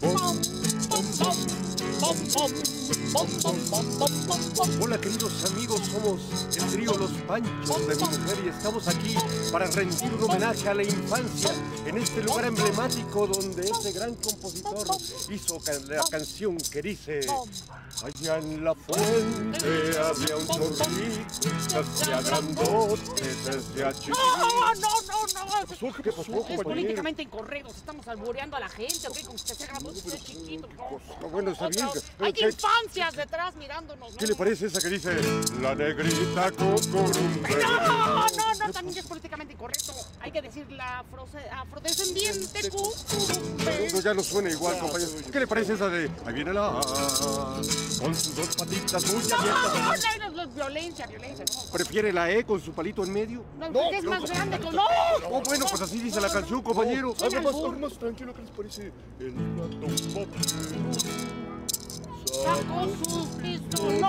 Boom, boom, boom. Hola queridos amigos, somos el trío Los Panchos de mi mujer y estamos aquí para rendir un homenaje a la infancia en este lugar emblemático donde ese gran compositor hizo la canción que dice Allá en la fuente había un chorrito que hacía grandote desde a chiquito. No, no, no, no. Es políticamente incorrecto. Estamos albureando a la gente, ¿ok? Como que se haga dos chiquitos. No, bueno, está bien. Hay ¿Qué- infancias detrás mirándonos. ¿Qué le parece esa que dice La negrita cocorumbe? No, no, no, también es políticamente incorrecto. Hay que decir la afro- afrodescendiente ya no suena igual, compañero. ¿Qué le parece esa de Ahí viene la con sus dos patitas muy No, abiertas? no, no, no, violencia, violencia, no. ¿Prefiere la E con su palito en medio? No, es más grande no. Oh, bueno, pues así dice la canción, compañero. Algo más, tranquilo, ¿qué les parece? El. Sacó sus pistolas. No,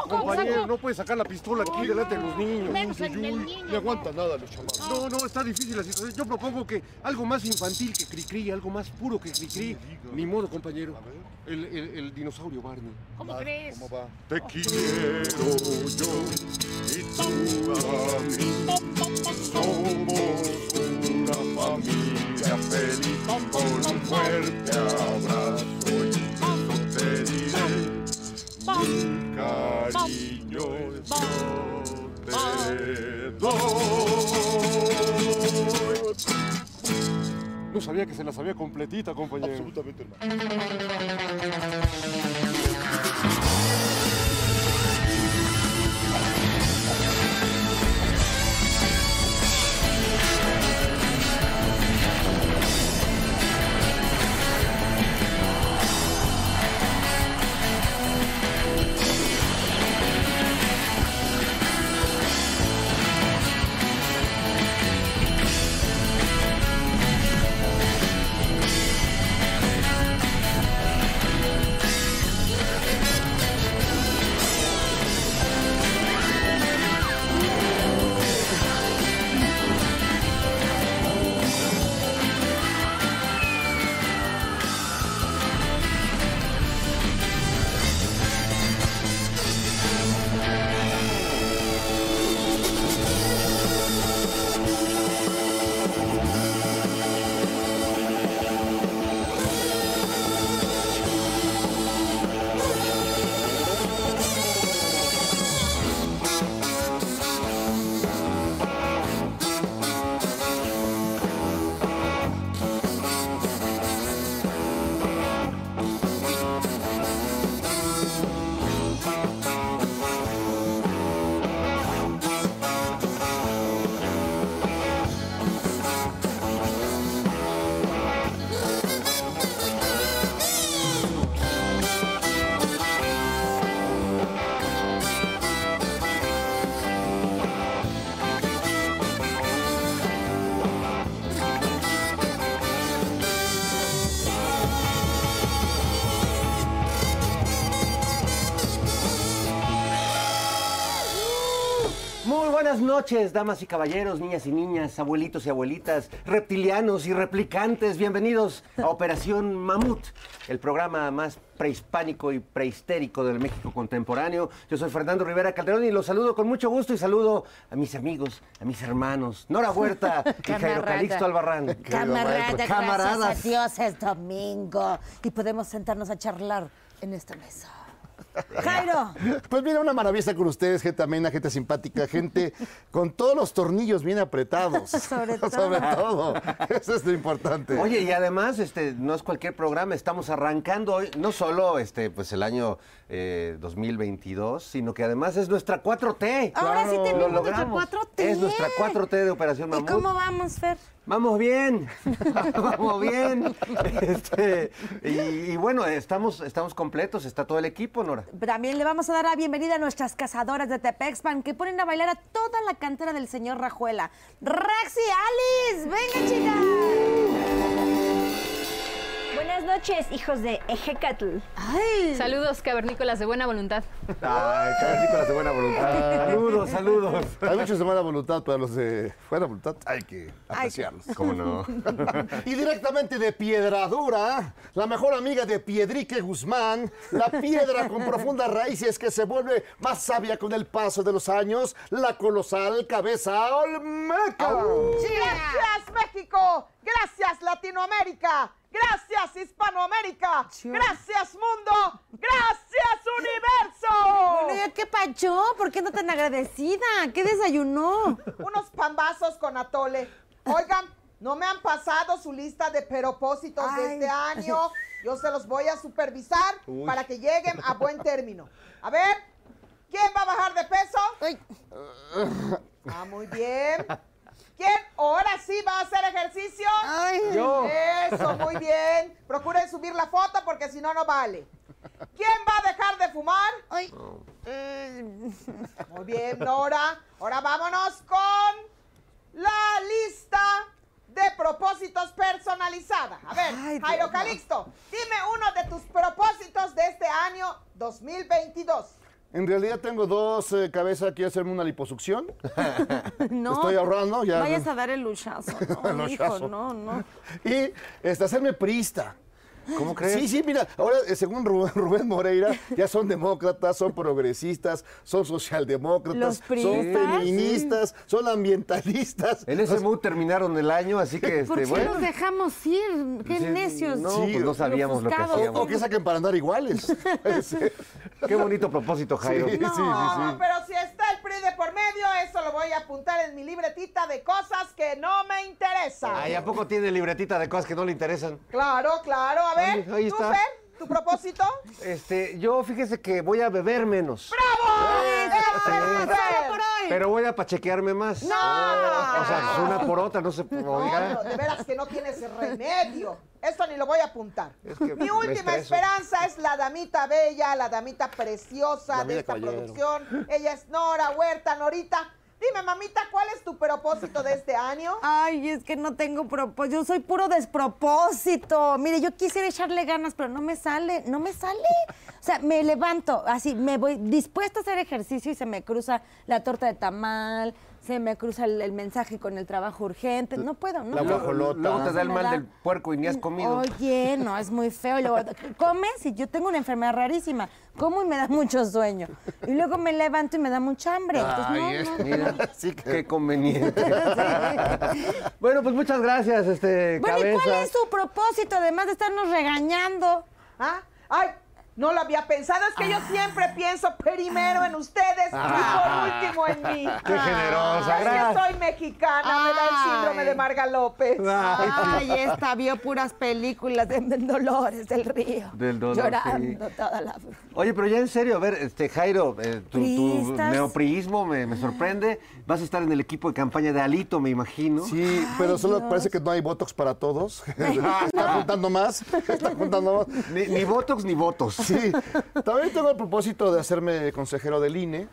No, ¿cómo compañero, no puede sacar la pistola aquí delante de los niños. Menos el del niño. No aguanta nada los chamacos. No, no, está difícil la situación. Yo propongo que algo más infantil que Cricri, algo más puro que Cricri. Ni modo, compañero. El, el- el dinosaurio Barney. ¿Cómo crees? ¿Cómo va? Te quiero yo y tú a mí. Sabía que se la sabía completita, compañero. Absolutamente hermano. Buenas noches, damas y caballeros, niñas y niñas, abuelitos y abuelitas, reptilianos y replicantes. Bienvenidos a Operación Mamut, el programa más prehispánico y prehistérico del México contemporáneo. Yo soy Fernando Rivera Calderón y los saludo con mucho gusto y saludo a mis amigos, a mis hermanos, Nora Huerta y Jairo. Calixto Albarrán. Camarada, gracias a camaradas. Dios es domingo y podemos sentarnos a charlar en esta mesa. Jairo, Pues mira, una maravilla con ustedes, gente amena, gente simpática, gente con todos los tornillos bien apretados. Sobre todo. Sobre todo. Eso es lo importante. Oye, y además, este, no es cualquier programa, estamos arrancando hoy, no solo este, pues el año eh, 2022, sino que además es nuestra 4T. Ahora sí tenemos Lo nuestra logramos. 4T. Es nuestra 4T de Operación ¿y Mamut. cómo vamos, Fer? Vamos bien, vamos bien. Este, y, bueno, estamos, estamos completos, está todo el equipo, Nora. También le vamos a dar la bienvenida a nuestras cazadoras de Tepexpan que ponen a bailar a toda la cantera del señor Rajuela. Rex y Alice, venga chicas. Buenas noches, hijos de Ejecatl. Ay, Saludos, cavernícolas de buena voluntad. Ay, cavernícolas de buena voluntad. Saludos, saludos. Hay muchos de buena voluntad, pero los de buena voluntad hay que apreciarlos. ¿Cómo no? Y directamente de Piedradura, la mejor amiga de Piedrique Guzmán, la piedra con profundas raíces que se vuelve más sabia con el paso de los años, la colosal cabeza Olmeca. Gracias México, gracias Latinoamérica, gracias Hispanoamérica, gracias mundo, gracias universo. bueno, ¿ya ¿qué pacho? ¿Por qué no tan agradecida? ¿Qué desayunó? Unos pambazos con atole. Oigan, no me han pasado su lista de propósitos de este año. Yo se los voy a supervisar para que lleguen a buen término. A ver, ¿quién va a bajar de peso? Ay, Ah, muy bien. ¿Quién ahora sí va a hacer ejercicio? ay. Yo. Eso, muy bien. Procuren subir la foto porque si no, no vale. ¿Quién va a dejar de fumar? Ay. Muy bien, Nora. Ahora vámonos con la lista de propósitos personalizada. A ver, Ay, Jairo Dios, no. Calixto, dime uno de tus propósitos de este año 2022. En realidad tengo dos eh, cabezas, quiero hacerme una liposucción. No. Estoy ahorrando ya. Vayas a dar el luchazo. No, hijo, no, no. Y este, hacerme prista. ¿Cómo crees? Sí, sí, mira, ahora eh, según Rubén, Rubén Moreira, ya son demócratas, son progresistas, son socialdemócratas, son feministas, son ambientalistas. En ese mood terminaron el año, así que, ¿Por este, qué bueno. nos dejamos ir? Qué Sí, necios. No, Sí, pues no sabíamos lo que hacíamos. o que saquen para andar iguales. Qué bonito propósito, Jairo. Sí, sí, sí, No, sí. pero si está el PRI de por medio, eso lo voy a apuntar en mi libretita de cosas que no me interesan. Ay, ¿a poco tiene libretita de cosas que no le interesan? Claro, claro. A ver, Ahí- ahí ¿tú, está. Fer? ¿Tu propósito? Este, yo fíjese que voy a beber menos. ¡Bravo! Hoy. Pero voy a pachequearme más. ¡No! O sea, es una por otra, no se No, no, de veras que no tienes remedio. Esto ni lo voy a apuntar. Es que Mi última esperanza es la damita bella, la damita preciosa de esta caballero. producción. Ella es Nora Huerta, Norita. Dime, mamita, ¿cuál es tu propósito de este año? Ay, es que no tengo propósito. Yo soy puro despropósito. Mire, yo quisiera echarle ganas, pero no me sale, no me sale. O sea, me levanto, así, me voy dispuesta a hacer ejercicio y se me cruza la torta de tamal, se me cruza el, el mensaje con el trabajo urgente. No puedo, no La puedo. guajolota. Luego te da el mal da- del puerco y ni has comido. Oye, no, es muy feo. Y luego, comes y yo tengo una enfermedad rarísima. Como y me da mucho sueño. Y luego me levanto y me da mucha hambre. Entonces, Ay, no, es- no, no. Mira, Sí que- qué conveniente. bueno, pues muchas gracias, este, Bueno, ¿y cuál es su propósito, además de estarnos regañando? ¿Ah? ¡Ay! No lo había pensado, es que yo siempre pienso primero en ustedes y por último en mí. Qué generosa, Es gracias. que soy mexicana, me da el síndrome de Marga López. Ay, esta vio puras películas de, de Dolores del Río. Del Dolor, Llorando sí. toda la... Oye, pero ya en serio, a ver, este Jairo, eh, tu, tu neopriismo me, me sorprende. Vas a estar en el equipo de campaña de Alito, me imagino. Sí, pero solo Dios. parece que no hay botox para todos. Está juntando más. Está juntando más. Ni, ni botox ni votos. Sí, también tengo el propósito de hacerme consejero del INE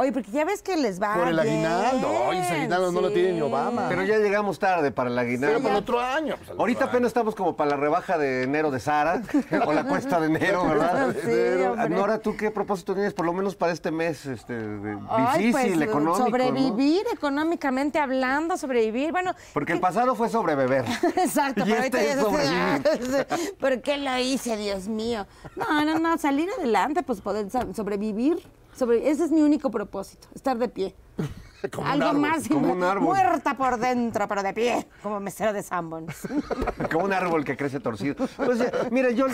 Oye, porque ya ves que les va por el bien, aguinaldo. Oye, ese aguinaldo no lo tiene ni. Obama. Pero ya llegamos tarde para Pero aguinaldo. para el otro año. pues, el Ahorita otro apenas estamos como para la rebaja de enero de Sara o la cuesta de enero, ¿verdad? Sí. Nora, ¿tú qué propósito tienes por lo menos para este mes este, de- Ay, difícil, pues, económico? ¿no? Sobrevivir económicamente hablando, sobrevivir. Bueno, Porque el ¿qué- pasado fue sobre beber. Exacto, Y pero este ahorita es sobrevivir. ¿Por qué lo hice, Dios mío? No, no, no, salir adelante, pues poder sobrevivir. Sobre, ese es mi único propósito, estar de pie. Como Algo árbol, más como un árbol. muerta por dentro, pero de pie, como mesero de Sanborns. Como un árbol que crece torcido. Pues, mira, yo,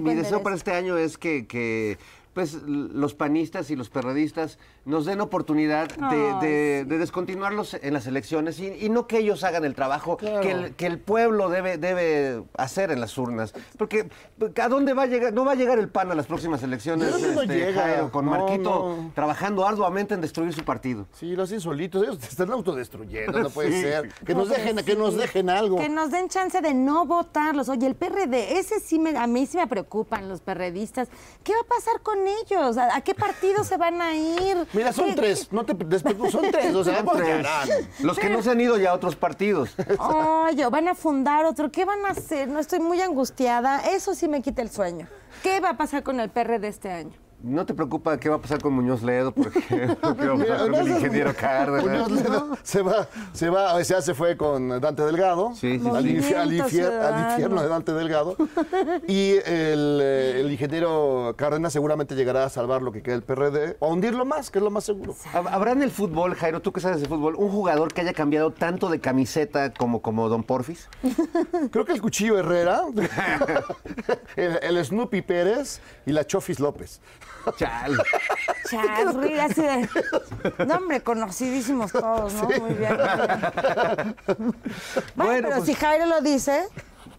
mi, deseo para este año es que, que, pues los panistas y los perredistas nos den oportunidad de, Ay, de- de descontinuarlos en las elecciones y, y no que ellos hagan el trabajo que, el, que el pueblo debe, debe hacer en las urnas. Porque ¿a dónde va a llegar? No va a llegar el PAN a las próximas elecciones, no este, llega. Jairo, con No, Marquito no. trabajando arduamente en destruir su partido. Sí, los insolitos, ellos se están autodestruyendo, no puede Sí. ser. Que nos dejen, que nos dejen algo. Que nos den chance de no votarlos. Oye, el PRD, ese sí me, a mí sí me preocupan los perredistas. ¿Qué va a pasar con ellos? ¿A, a qué partido se van a ir? Mira, son ¿Qué- tres. No te despreocupes, son tres. O sea, tres. Los que no se han ido ya a otros partidos. Oye, van a fundar otro. ¿Qué van a hacer? No estoy muy angustiada. Eso sí me quita el sueño. ¿Qué va a pasar con el PR de este año? ¿No te preocupa qué va a pasar con Muñoz Ledo, por ejemplo? ¿Qué va a pasar con el ingeniero Cárdenas? Muñoz Ledo se va, se va, ya se fue con Dante Delgado. Sí, sí, al, sí. al infier- infierno de Dante Delgado. Y el, eh, el ingeniero Cárdenas seguramente llegará a salvar lo que queda del PRD o a hundirlo más, que es lo más seguro. ¿Hab- ¿Habrá en el fútbol, Jairo, tú que sabes de fútbol, un jugador que haya cambiado tanto de camiseta como, como Don Porfis? Creo que el Cuchillo Herrera, el, el Snoopy Pérez y la Chofis López. Chal. Chasri, así de. No, hombre, conocidísimos todos, ¿no? Muy bien. muy bien. Bueno, Bueno, pero pues- si Jairo lo dice,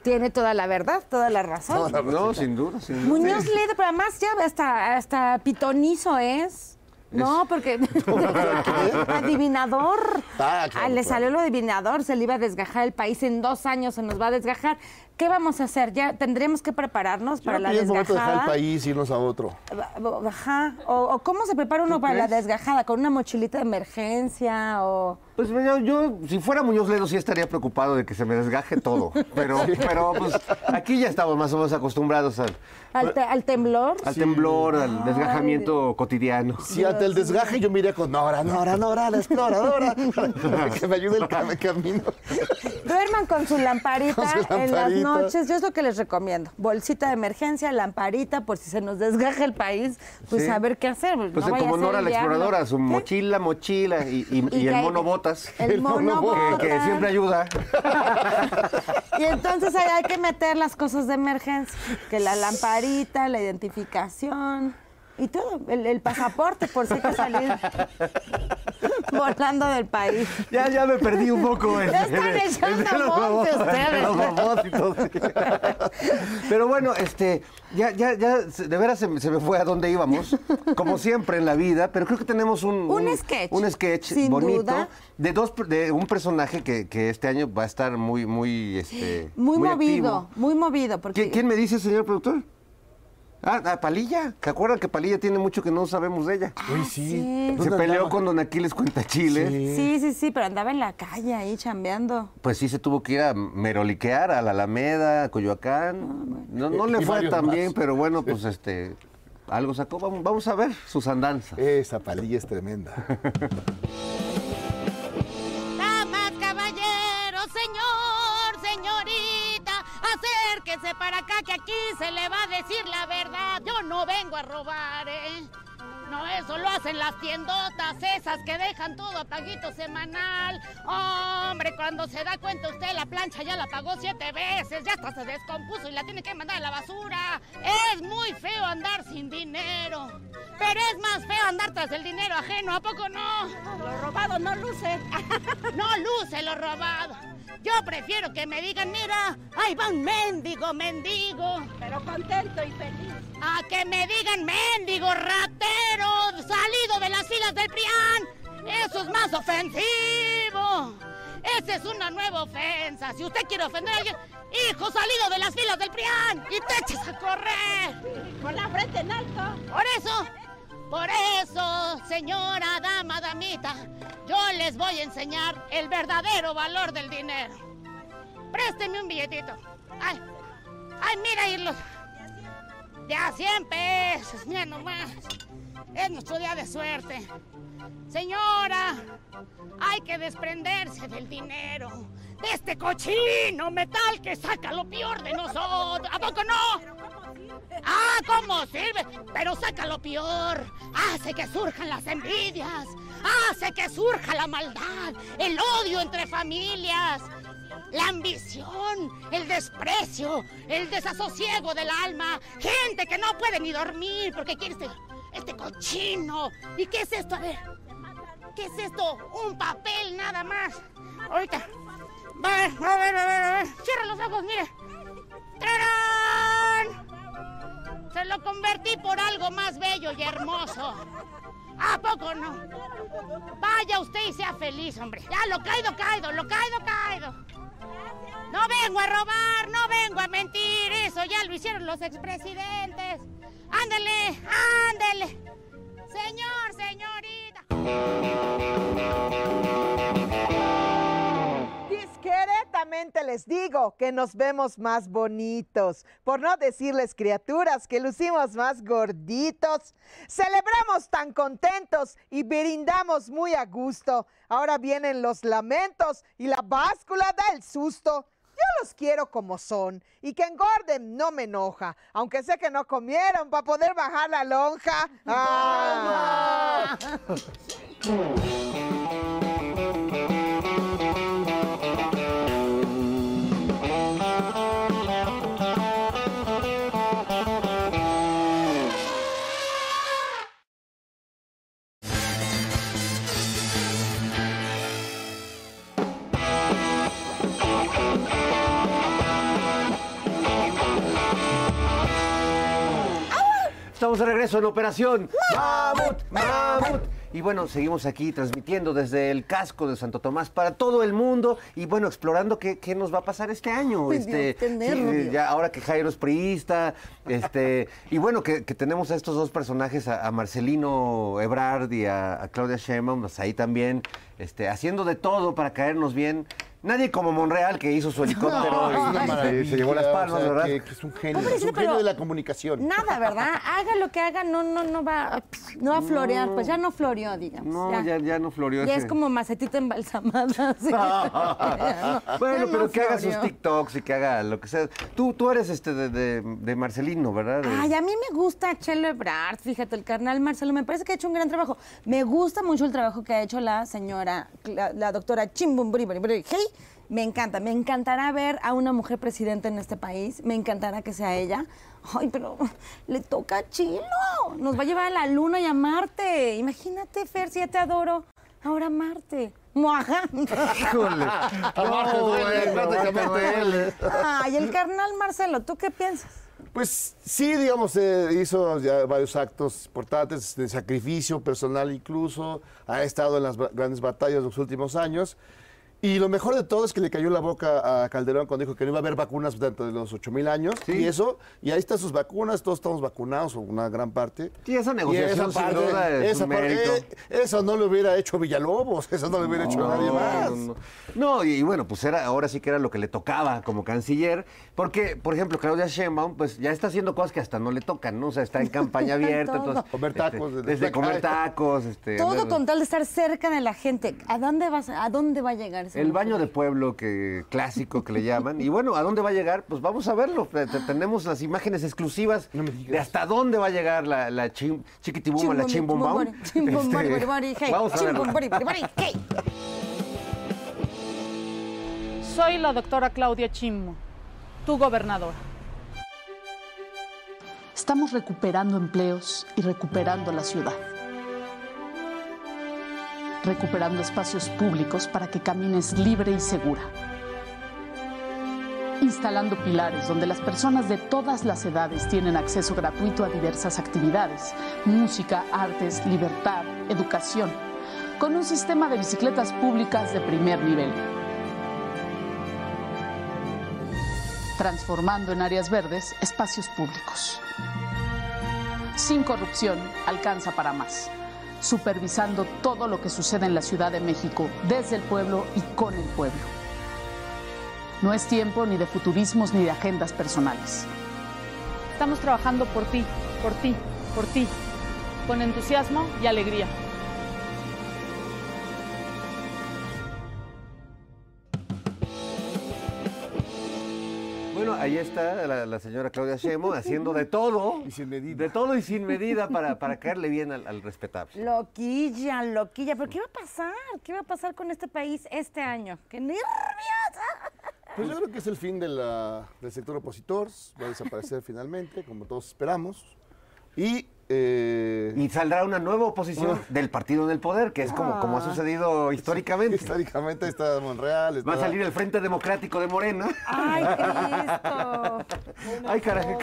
tiene toda la verdad, toda la razón. No, sin duda, sin duda. Muñoz Ledo, pero además ya hasta, hasta pitonizo es. No, porque adivinador. Ah, claro, Ah, le salió lo adivinador, se le iba a desgajar el país en dos años, se nos va a desgajar. ¿Qué vamos a hacer? Ya tendremos que prepararnos Yo para la es momento de dejar el desgajada. país y irnos a otro. Ajá. O, o cómo se prepara uno para la desgajada, con una mochilita de emergencia o. Pues yo, yo, si fuera Muñoz Ledo, sí estaría preocupado de que se me desgaje todo. Pero, pero pues aquí ya estamos más o menos acostumbrados al, Al, te- al temblor. al temblor, al desgajamiento cotidiano. Si ante el desgaje yo me iría con Nora, Nora, Nora, la exploradora, para que me ayude el cam- camino. Duerman con su lamparita, Con su en las lamparita. Noches. Yo es lo que les recomiendo. Bolsita de emergencia, lamparita, por si se nos desgaja el país, pues Sí. a ver qué hacer. Pues no como Nora la exploradora, su mochila, mochila y, y- y Y el mono botas. El mono botas. Que, siempre ayuda. Y entonces ahí hay que meter las cosas de emergencia, que la lamparita, la identificación y todo, el, el pasaporte por si que salir volando del país. Ya, ya me perdí un poco. en- Ya están echando monte ustedes. Pero bueno, este, ya, ya, ya, de veras se, me- se me fue a dónde íbamos, como siempre en la vida, pero creo que tenemos un... Un sketch, Un sketch sin bonito duda. de dos, de un personaje que, que este año va a estar muy, muy, este... Muy, movido, activo. muy movido. Porque ¿Quién, quién me dice, señor productor? Ah, ah, Palilla. ¿Se acuerdan que Palilla tiene mucho que no sabemos de ella? Uy, sí. Se peleó con Don Aquiles Cuentachiles. Sí, sí, sí, pero andaba en la calle ahí chambeando. Pues sí se tuvo que ir a meroliquear a la Alameda, a Coyoacán. No, no le fue tan más. bien, pero bueno, pues este algo sacó. Vamos, vamos a ver sus andanzas. Esa palilla es tremenda. Damas, caballeros, señor, señorita, acérquese para acá que aquí se le va a decir la verdad. Yo no vengo a robar, ¿eh? No, eso lo hacen las tiendotas, esas que dejan todo a paguito semanal. Hombre, cuando se da cuenta usted, la plancha ya la pagó siete veces, ya hasta se descompuso y la tiene que mandar a la basura. Es muy feo andar sin dinero, pero es más feo andar tras el dinero ajeno, ¿a poco no? Lo robado no luce. no luce lo robado. Yo prefiero que me digan, mira, ahí va un mendigo, mendigo. Pero contento y feliz. A que me digan mendigo, ratero, salido de las filas del PRIAN. Eso es más ofensivo. Esa es una nueva ofensa. Si usted quiere ofender a alguien, hijo salido de las filas del PRIAN y te echas a correr. Con la frente en alto. Por eso, por eso, señora, dama, damita, yo les voy a enseñar el verdadero valor del dinero. Présteme un billetito. Ay, ay, mira, irlos. De a 100 pesos, mira nomás. Es nuestro día de suerte. Señora, hay que desprenderse del dinero. De este cochino metal que saca lo peor de nosotros. ¿A poco no? Ah, ¿cómo sirve? Pero saca lo peor. Hace que surjan las envidias. Hace que surja la maldad, el odio entre familias. La ambición, el desprecio, el desasosiego del alma. Gente que no puede ni dormir porque quiere este, este cochino. ¿Y qué es esto? A ver. ¿Qué es esto? Un papel nada más. Ahorita. Va, a ver, a ver, a ver, a ver. Cierra los ojos, mire. ¡Tarán! Se lo convertí por algo más bello y hermoso. ¿A poco no? Vaya usted y sea feliz, hombre. Ya, lo caído, caído, lo caído, caído. No vengo a robar, no vengo a mentir. Eso ya lo hicieron los expresidentes. Ándele, ándele. Señor, señorita. Les digo que nos vemos más bonitos, por no decirles criaturas que lucimos más gorditos. Celebramos tan contentos y brindamos muy a gusto. Ahora vienen los lamentos y la báscula da el susto. Yo los quiero como son y que engorden no me enoja, aunque sé que no comieron para poder bajar la lonja. Ah. Estamos de regreso en Operación Mamut, Mamut. Y bueno, seguimos aquí transmitiendo desde el casco de Santo Tomás para todo el mundo y bueno, explorando qué, qué nos va a pasar este año. Ay, este, ya ahora que Jairo es priista, este, y bueno, que, que tenemos a estos dos personajes, a, a Marcelino Ebrard y a, a Claudia Sheinbaum, pues ahí también, este, haciendo de todo para caernos bien. Nadie como Monreal que hizo su helicóptero y- y se- llevó las palmas, o sea, ¿verdad? Que, que es un genio, Hombre, es sí, un genio de la comunicación. Nada, ¿verdad? Haga lo que haga, no, no, no va, no va a florear. Pues ya no floreó, digamos. No, ya, ya no floreó Ya ese- es como macetita embalsamada. así. bueno, pero no que haga sus. TikToks y que haga lo que sea. Tú, tú eres este de, de- de Marcelino, ¿verdad? Ay, a mí me gusta Chelo Ebrard, fíjate, el carnal Marcelo, me parece que ha hecho un gran trabajo. Me gusta mucho el trabajo que ha hecho la señora, la, la doctora Chimbumbri, hey, me encanta, me encantará ver a una mujer presidenta en este país, me encantará que sea ella. Ay, pero le toca a Chilo, nos va a llevar a la luna y a Marte. Imagínate, Fer, si ya te adoro, ahora a Marte. Muaja. Híjole. Bueno, prácticamente duele. Ay, el carnal Marcelo, ¿tú qué piensas? Pues sí, digamos, eh, hizo ya varios actos importantes de sacrificio personal incluso, ha estado en las grandes batallas de los últimos años. Y lo mejor de todo es que le cayó la boca a Calderón cuando dijo que no iba a haber vacunas dentro de los 8 mil años. Sí. Y eso, y ahí están sus vacunas, todos estamos vacunados, o una gran parte. Sí, esa Y negociación, sin duda, es esa parte- eh, eso no lo hubiera hecho Villalobos, eso no lo hubiera hecho nadie más. No, no. No, y, bueno, pues era, ahora sí que era lo que le tocaba como canciller, porque, por ejemplo, Claudia Sheinbaum, pues ya está haciendo cosas que hasta no le tocan, ¿no? O sea, está en campaña abierta, Todo. entonces... Comer este, tacos desde desde comer tacos, este... Todo con tal de estar cerca de la gente. ¿A dónde, vas, a dónde va a llegar El baño de pueblo que clásico que le llaman. Y bueno, ¿a dónde va a llegar? Pues vamos a verlo. Te- te- Tenemos las imágenes exclusivas No de hasta dónde va a llegar la, la chim, chiquitibuma, la chimbombao. Chimbombari, Este. Vamos a verlo. Soy la doctora Claudia Chimmo, tu gobernadora. Estamos recuperando empleos y recuperando la ciudad. Recuperando espacios públicos para que camines libre y segura. Instalando pilares donde las personas de todas las edades tienen acceso gratuito a diversas actividades, música, artes, libertad, educación, con un sistema de bicicletas públicas de primer nivel. transformando en áreas verdes espacios públicos. Sin corrupción, alcanza para más. Supervisando todo lo que sucede en la Ciudad de México, desde el pueblo y con el pueblo. No es tiempo ni de futurismos ni de agendas personales. Estamos trabajando por ti, por ti, por ti, con entusiasmo y alegría. Ahí está la, la señora Claudia Sheinbaum haciendo de todo. Y sin medida. De todo y sin medida para, para caerle bien al, al respetable. Loquilla, loquilla. ¿Pero qué va a pasar? ¿Qué va a pasar con este país este año? ¡Qué nervios! Pues yo creo que es el fin de la- del sector opositor, va a desaparecer finalmente, como todos esperamos. Y, eh, Y saldrá una nueva oposición del partido en el poder, que es como, como ha sucedido históricamente. históricamente está Monreal. Va a salir el Frente Democrático de Morena. ¡Ay, Cristo! Ay, caray.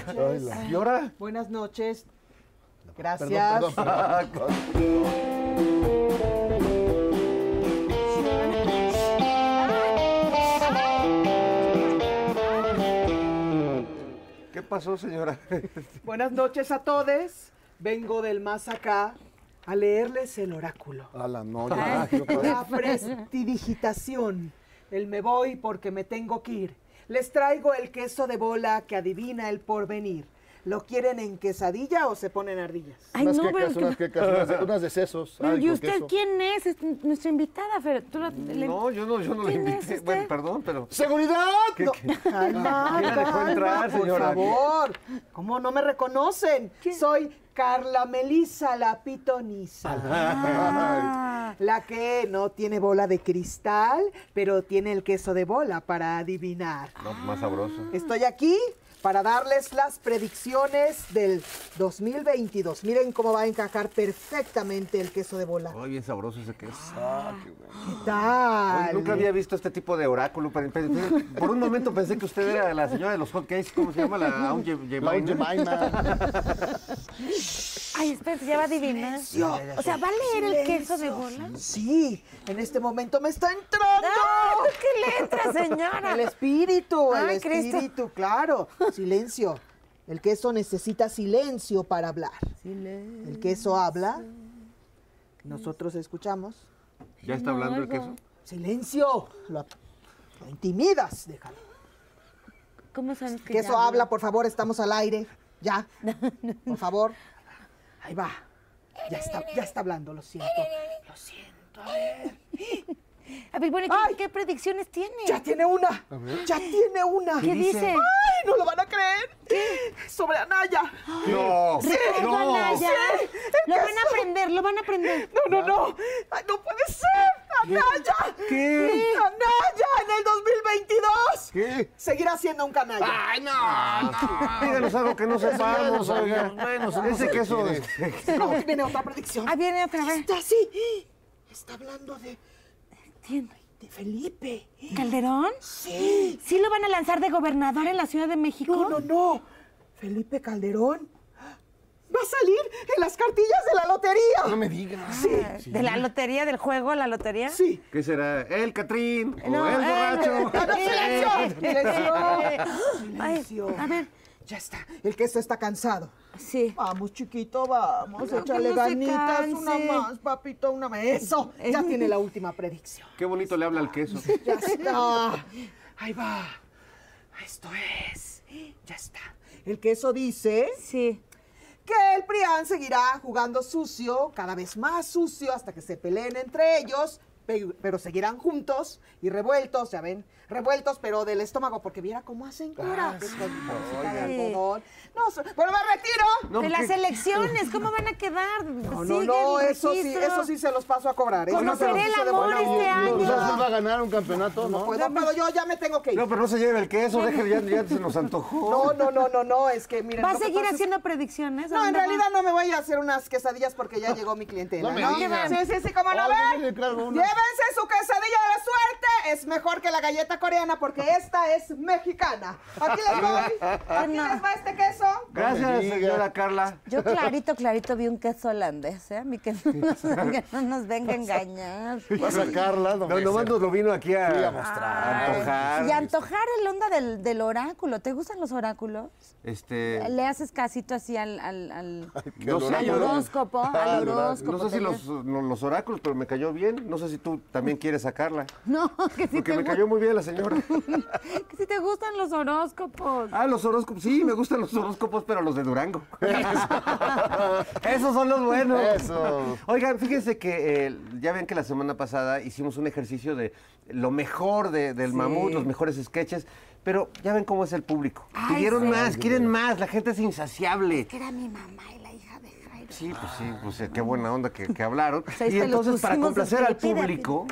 ¿Y ahora? Buenas noches. Gracias. perdón, perdón. ¿Qué pasó, señora? Buenas noches a todos. Vengo del más acá a leerles el oráculo. A la no, ya, ¿qué otra vez? La prestidigitación. El me voy porque me tengo que ir. Les traigo el queso de bola que adivina el porvenir. ¿Lo quieren en quesadilla o se ponen ardillas? Ay, unas no, quecas, pero... unas quecas, unas de, unas de sesos. Pero, ay, ¿Y usted queso. quién es? Es nuestra invitada, Fer. ¿Tú la- le- No, yo no, yo no la ¿Quién es invité. Bueno, perdón, pero. ¡Seguridad! No. Calma, ¿Quién la dejó calma, entrar, por señora? favor. ¿Cómo no me reconocen? Soy Carla Melisa, la pitonisa. Ah, La que no tiene bola de cristal, pero tiene el queso de bola para adivinar. No, más sabroso. Estoy aquí para darles las predicciones del 2022. Miren cómo va a encajar perfectamente el queso de bola. Ay, bien sabroso ese queso. ¿Qué Oye, tal? nunca había visto este tipo de oráculo. Por un momento pensé que usted era la señora de los hotcakes. ¿Cómo se llama? La Aunt Jemima. Ay, espérate, ya va a adivinar. O sea, ¿va a leer el queso de bola? Sí, en este momento me está entrando. ¡Ah! ¿Qué letra, señora? El espíritu, el Ay, Cristo. espíritu, claro. Silencio. El queso necesita silencio para hablar. El queso habla. Nosotros escuchamos. ¿Ya está hablando el queso? Silencio. Lo, lo intimidas, déjalo. ¿Cómo sabes que Queso ya habla, por favor, estamos al aire. Ya. Por favor. Ahí va. Ya está, ya está hablando, lo siento. Lo siento, a ver. A ver, bueno, ¿qué, Ay. qué predicciones tiene? Ya tiene una. Ya tiene una. ¿Qué dice? ¡Ay, no lo van a creer! Sobre Anaya. No. ¿Ricardo Anaya? Lo van a aprender, lo van a aprender. No, no, no. Ay, no puede ser. Anaya. ¿Qué? Anaya en el 2022. ¿Qué? Seguirá siendo un canalla. ¡Ay, no! Díganos algo que no sepamos, oiga. Bueno, Ese queso. No, viene otra predicción. Ah, viene otra vez. Está así. Está hablando de, Felipe. ¿Calderón? Sí. ¿Sí lo van a lanzar de gobernador en la Ciudad de México? No, no, no. Felipe Calderón va a salir en las cartillas de la lotería. No me digas. Sí. ¿De la lotería, del juego, la lotería? Sí. ¿Qué será? ¿El Catrín? ¿O No, el eh, borracho? ¡Ah, no, silencio! ¡Silencio! Ay, Silencio. a ver, Ya está. El queso está cansado. sí. Vamos, chiquito, vamos. No, Échale no ganitas. Una más, papito, una más. Eso. Ya tiene la última predicción. Qué bonito le habla al queso. Ya está. Ahí va. Esto es. Ya está. El queso dice Sí. que el PRIAN seguirá jugando sucio, cada vez más sucio, hasta que se peleen entre ellos, pero seguirán juntos y revueltos, ya ven, revueltos, pero del estómago, porque viera cómo hacen cura. de Sí. algodón. No, so- bueno, me retiro. No, de las elecciones, ¿cómo van a quedar? No, no, no, eso sí, eso sí se los paso a cobrar. ¿eh? Conoceré Eso el amor este año. ¿Usted va a ganar un campeonato, No no? puedo, pero yo ya me tengo que ir. No, pero no se lleve el queso, déjelo, ya, ya se nos antojó. No, no, no, no, no, es que miren. ¿Va a seguir haciendo predicciones? No, en realidad no me voy a hacer unas quesadillas porque ya llegó mi clientela. No me ¿no? digas. Sí, sí, sí, como no ven. Llévense su quesadilla de la suerte. Es mejor que la galleta coreana porque esta es mexicana. Aquí les voy. Aquí No. les va este queso. Gracias, diga. señora Carla. Yo clarito, clarito vi un queso holandés, ¿eh? A mí que no nos, que no nos venga a engañar. Va a sacarla, no nomás nos lo vino aquí a, Sí, a mostrar. a antojar. Y antojar el onda del, del oráculo. ¿Te gustan los oráculos? Este, ¿Le haces casito así al, al, al, Que No el sé, al yo- oráculo- horóscopo? Al horóscopo. no sé si ¿te los, oráculos, pero me cayó bien. No sé si tú también quieres sacarla. No, que sí, Porque te me cayó muy bien la señora. que sí te gustan los horóscopos. Ah, los horóscopos. Sí, me gustan los horóscopos, pero los de Durango. Esos son los buenos. Eso. Oigan, fíjense que eh, ya ven que la semana pasada hicimos un ejercicio de lo mejor de- del mamut, los mejores sketches. Pero ya ven cómo es el público. Ay, Pidieron sí. más, quieren más. La gente es insaciable. Que era mi mamá y la hija de Jairo. Sí, pues sí, pues eh, qué buena onda que, que hablaron. y entonces, para complacer al público,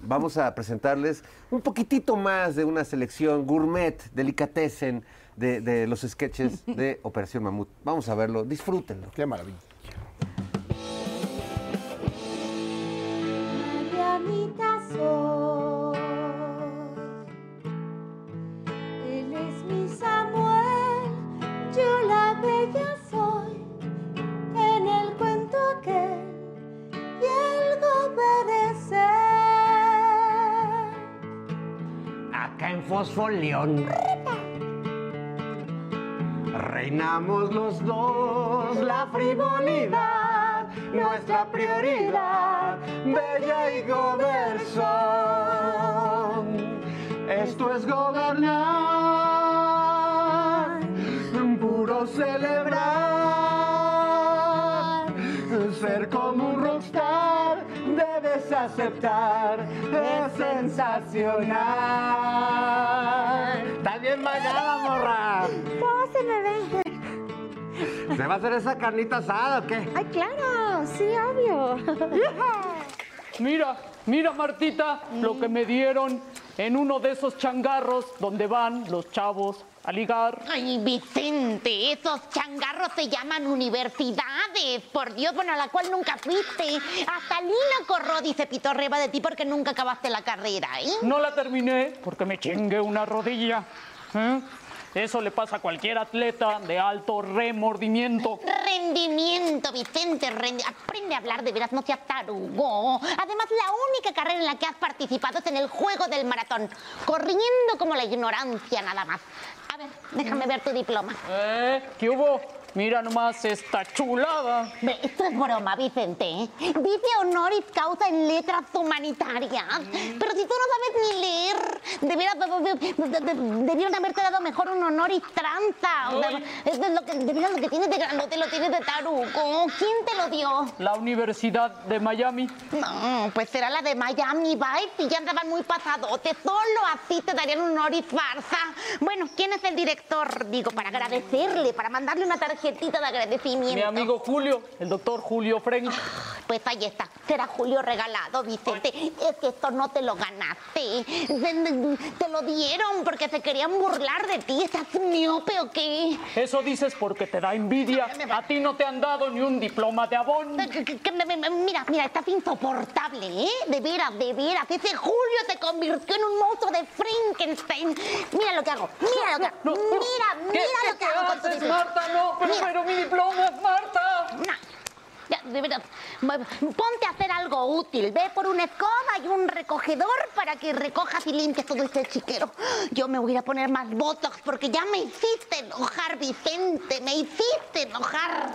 vamos a presentarles un poquitito más de una selección gourmet, delicatessen de, de los sketches de Operación Mamut. Vamos a verlo, disfrútenlo. Qué maravilla. Marianita Reinamos los dos, la frivolidad, nuestra prioridad, bella y goberson. Esto es gobernar, puro celebrar, ser como un rockstar, debes aceptar, es sensacional. También mañana, morra. ¿Se va a hacer esa carnita asada o qué? Ay, claro, sí, obvio. Mira, mira Martita, lo que me dieron en uno de esos changarros donde van los chavos a ligar. Ay, Vicente, esos changarros se llaman universidades. Por Dios, bueno, a la cual nunca fuiste. Hasta Lina Corrodi se pitó arriba de ti porque nunca acabaste la carrera, ¿eh? No la terminé porque me chingué una rodilla. ¿eh? Eso le pasa a cualquier atleta de alto remordimiento. Rendimiento, Vicente, rendi- aprende a hablar de veras, no seas tarugo. Además, la única carrera en la que has participado es en el juego del maratón, corriendo como la ignorancia nada más. A ver, déjame ver tu diploma. ¿Eh? ¿Qué hubo? Mira nomás esta chulada. Esto es broma, Vicente. ¿eh? Dice honoris causa en letras humanitarias. Pero si tú no sabes ni leer, debieras, de- de- de- debieron haberte dado mejor un honoris tranza. Esto es lo que, lo que tienes de grandote lo tienes de taruco. ¿Quién te lo dio? La Universidad de Miami. No, pues será la de Miami Vice y ya andaban muy pasadotes. Solo así te darían un honoris farsa. Bueno, ¿quién es el director? Digo, para agradecerle, para mandarle una tarjetita de agradecimiento. Mi amigo Julio, el doctor Julio Frenk. Pues ahí está, será Julio regalado, Vicente. Es que esto no te lo ganaste. Te, lo dieron porque se querían burlar de ti. ¿Estás miope o qué? Eso dices porque te da envidia. A ti no te han dado ni un diploma de abón. Mira, mira, estás insoportable, ¿eh? De veras, de veras. Ese Julio se convirtió en un monstruo de Frankenstein. Mira lo que hago, mira lo que hago. Mira, ¿Qué- mira qué lo que te hago con tu haces. Marta? No, pero. Pero mi diploma, Marta. No. Ya, de verdad, ponte a hacer algo útil. Ve por una escoba y un recogedor para que recojas y limpies todo este chiquero. Yo me voy a poner más botox porque ya me hiciste enojar, Vicente. Me hiciste enojar.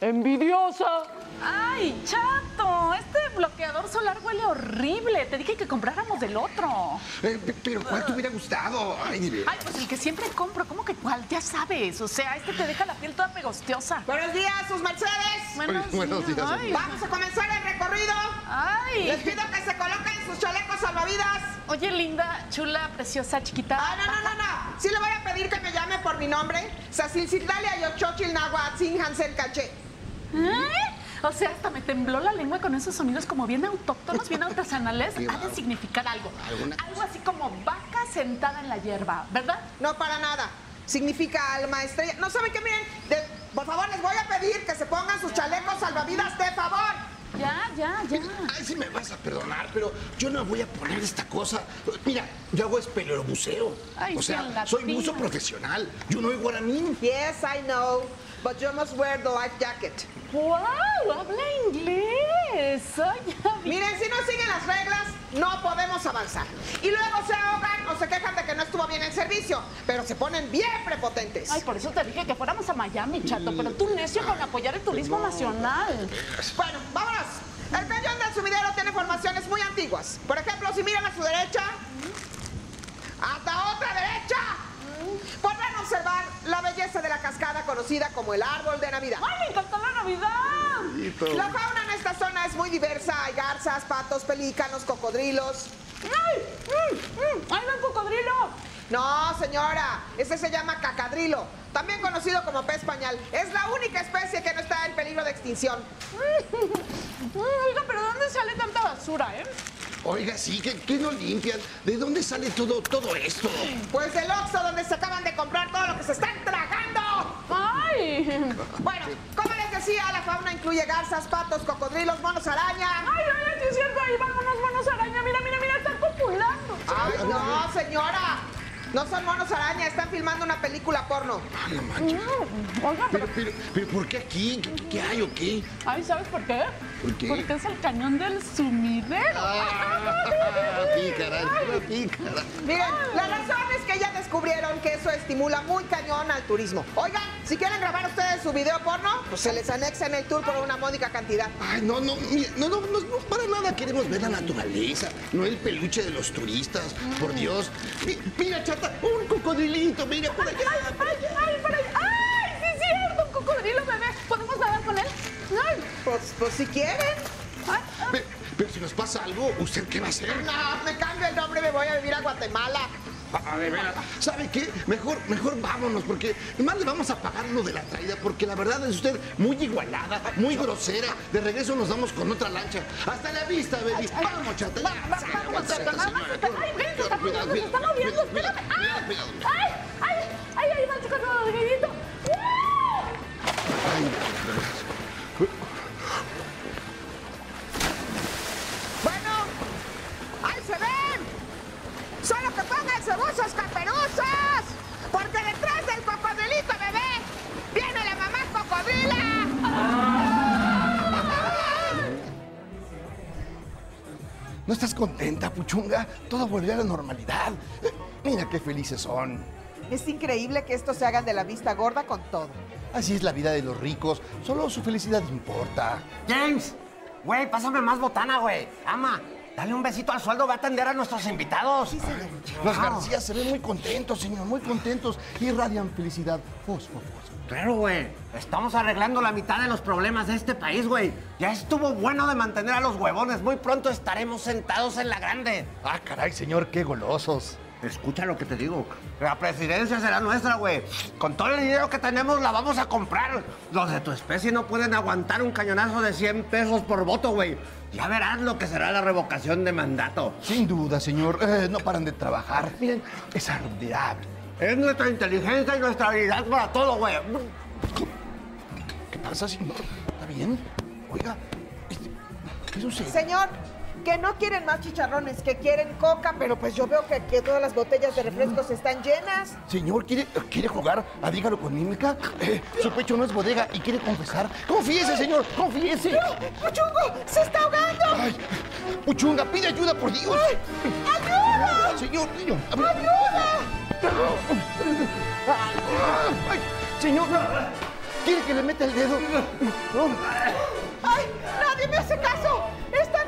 Envidiosa. ¡Ay, chato! Este bloqueador solar huele horrible. Te dije que compráramos del otro. Eh, pe- pero ¿cuál te hubiera gustado? Ay. Ay, pues el que siempre compro. ¿Cómo que cuál? Ya sabes. O sea, este te deja la piel toda pegostiosa. Buenos días, sus mercedes. Buenos, Buenos días, Ay, Vamos a comenzar el recorrido. Ay. Les pido que se coloquen sus chalecos salvavidas. Oye, linda, chula, preciosa, chiquita. Ah, no, no, no, no. Sí le voy a pedir que me llame por mi nombre. Sacilcitlalia Yochochil Nahuatzin Hansen Caché. ¿Eh? O sea, hasta me tembló la lengua con esos sonidos como bien autóctonos, bien artesanales. Ha de significar algo. Algo así como vaca sentada en la hierba, ¿verdad? No, para nada. Significa alma estrella. No saben qué, miren. de- por favor, les voy a pedir que se pongan sus chalecos salvavidas, de favor. Ya, ya, ya. Ay, sí me vas a perdonar, pero yo no voy a poner esta cosa. Mira, yo hago espeleobuceo. Ay, O sea, soy buzo profesional. Yo no soy guaramín. Yes, I know. But you must wear the life jacket. ¡Wow! ¡Habla inglés! Ay, ya vi. Miren, si no siguen las reglas, no podemos avanzar. Y luego se ahogan o se quejan de que no estuvo bien el servicio, pero se ponen bien prepotentes. Ay, por eso te dije que fuéramos a Miami, chato, pero tú necio con apoyar el turismo nacional. Bueno, vámonos. El cañón del sumidero tiene formaciones muy antiguas. Por ejemplo, si miran a su derecha, hasta otra derecha, podrán observar la belleza de la cascada conocida como el árbol de Navidad. ¡Ay, me encantó la Navidad! La fauna en esta zona es muy diversa. Hay garzas, patos, pelícanos, cocodrilos. ¡Ay! ¡Mm, mm! ¡Ay, un cocodrilo! No, señora, ese se llama cacadrilo, también conocido como pez pañal. Es la única especie que no está en peligro de extinción. Mm, Oiga, pero ¿de dónde sale tanta basura, eh? Oiga, sí, ¿qué, qué no limpian? ¿De dónde sale todo, todo esto? Pues del Oxxo donde se acaban de comprar todo lo que se están tragando. ¡Ay! Bueno, como les decía, la fauna incluye garzas, patos, cocodrilos, monos araña. ¡Ay, ay, sí es cierto! Ahí van unos manos araña. Mira, mira, mira, están copulando. Ay, no, señora. No son monos araña, están filmando una película porno. Ah, la mancha. Oiga, Pero, pero, pero, ¿por qué aquí? ¿Qué, qué hay o qué? Ay, ¿sabes por qué? ¿Por qué? Porque es el cañón del sumidero. Ah, pícara, pícara. Miren, la razón es que ya descubrieron que eso estimula muy cañón al turismo. Oigan, si quieren grabar ustedes su video porno, pues se les anexa en el tour por una módica cantidad. Ay, no, no, mira, no, no, no, no, queremos ver la naturaleza, no el peluche de los turistas, por Dios. Mi- Mira, chata, un cocodrilito, mira por allá. por Ay, allá. ay, para allá. ¡Ay, sí es cierto! Un cocodrilo bebé. ¿Podemos nadar con él? Ay, Pues, pues si quieren. ay, ay. Pe- Pero, si nos pasa algo, ¿usted qué va a hacer? No, me cambio el nombre y me voy a vivir a Guatemala. Ah, de veras. ¿Sabe qué? Mejor, mejor vámonos, porque más le vamos a pagar lo de la traída, porque la verdad es usted muy igualada, muy grosera. De regreso nos vamos con otra lancha. Hasta la vista, baby. Vamos, chata. ya. Vamos, chata, más está- Ay, ven, se está moviendo, Espérame. cuidado, Ay, cuidado. ay, ay, ay, ay, va pónganse buzos caperuzos. Porque detrás del cocodrilito bebé viene la mamá cocodrila. ¿No estás contenta, Puchunga? Todo volvió a la normalidad. Mira qué felices son. Es increíble que estos se hagan de la vista gorda con todo. Así es la vida de los ricos. Solo su felicidad importa. James, güey, pásame más botana, güey. Ama, dale un besito al sueldo, va a atender a nuestros invitados. Los García se ven muy contentos, señor, muy contentos. Y irradian felicidad. Fosfo, fosfo. Claro, güey. Estamos arreglando la mitad de los problemas de este país, güey. Ya estuvo bueno de mantener a los huevones. Muy pronto estaremos sentados en la grande. Ah, caray, señor, qué golosos. Escucha lo que te digo. La presidencia será nuestra, güey. Con todo el dinero que tenemos la vamos a comprar. Los de tu especie no pueden aguantar un cañonazo de 100 pesos por voto, güey. Ya verás lo que será la revocación de mandato. Sin duda, señor. Eh, no paran de trabajar. Miren, es admirable. Es nuestra inteligencia y nuestra habilidad para todo, güey. ¿Qué pasa, señor? ¿Está bien? Oiga, este, ¿qué sucede? Señor, que no quieren más chicharrones, que quieren coca, pero pues yo veo que, que todas las botellas de refrescos están llenas. Señor, ¿quiere, ¿quiere jugar a Dígalo con mímica? Eh, su pecho no es bodega y quiere confesar. ¡Confiese, señor! ¡Confiese! ¡Puchungo! ¡Se está ahogando! ¡Ay! ¡Puchunga, pide ayuda, por Dios! ¡Ayuda! Señor, niño. ¡Ayuda! ¡Ay! Señor, ¿quiere que le meta el dedo? No. ¡Ay! ¡Nadie me hace caso! ¡Están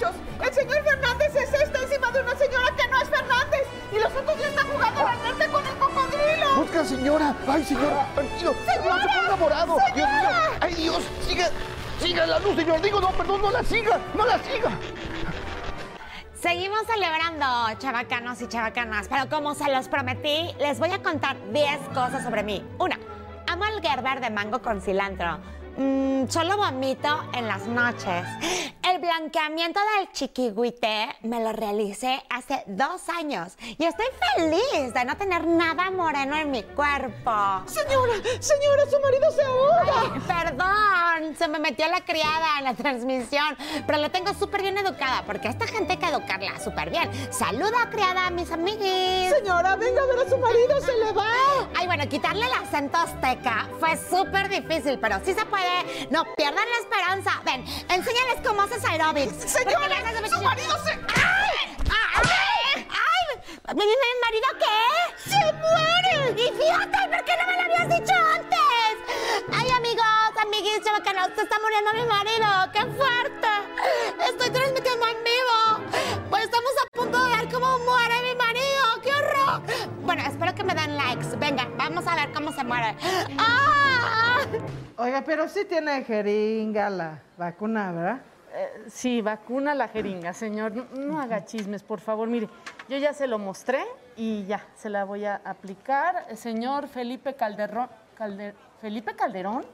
El señor Fernández es está encima de una señora que no es Fernández. Y los otros ya están jugando a la muerte con el cocodrilo. Busca, señora. Ay, señora, tranquilo. ¡Señora! Se ponga morado. Dios mío. ¡Señora! Ay, Dios. Siga. Siga la luz, señor. Digo, no, perdón, no la siga. No la siga. Seguimos celebrando, chavacanos y chavacanas, pero como se los prometí, les voy a contar 10 cosas sobre mí. Una, amo el Gerber de mango con cilantro. Mm, solo vomito en las noches. El blanqueamiento del chiquihuite me lo realicé hace dos años y estoy feliz de no tener nada moreno en mi cuerpo. Señora, señora, su marido se ahoga. Ay, perdón, se me metió la criada en la transmisión, pero la tengo súper bien educada porque a esta gente hay que educarla súper bien. Saluda, criada, mis amiguis. Señora, venga a ver a su marido, se le va. Ay, bueno, quitarle el acento azteca fue súper difícil, pero sí se puede. No pierdan la esperanza. Ven, enséñales cómo haces les hace- su marido se... ¡Ay! ¡Ay! ¡Ay! ¿Mi, mi marido qué? ¡Se muere! ¡Idiota! ¿Por qué no me lo habías dicho antes? ¡Ay, amigos, amiguis, chavacanos! ¡Se está muriendo mi marido! ¡Qué fuerte! Estoy transmitiendo en vivo. Pues estamos a punto de ver cómo muere mi marido. ¡Qué Bueno, espero que me den likes. Venga, vamos a ver cómo se muere. ¡Ah! Oiga, pero sí tiene jeringa la vacuna, ¿verdad? Eh, sí, vacuna la jeringa, señor. No, no haga chismes, por favor. Mire, yo ya se lo mostré y ya, se la voy a aplicar. Señor Felipe Calderón. Calder- ¿Felipe Calderón?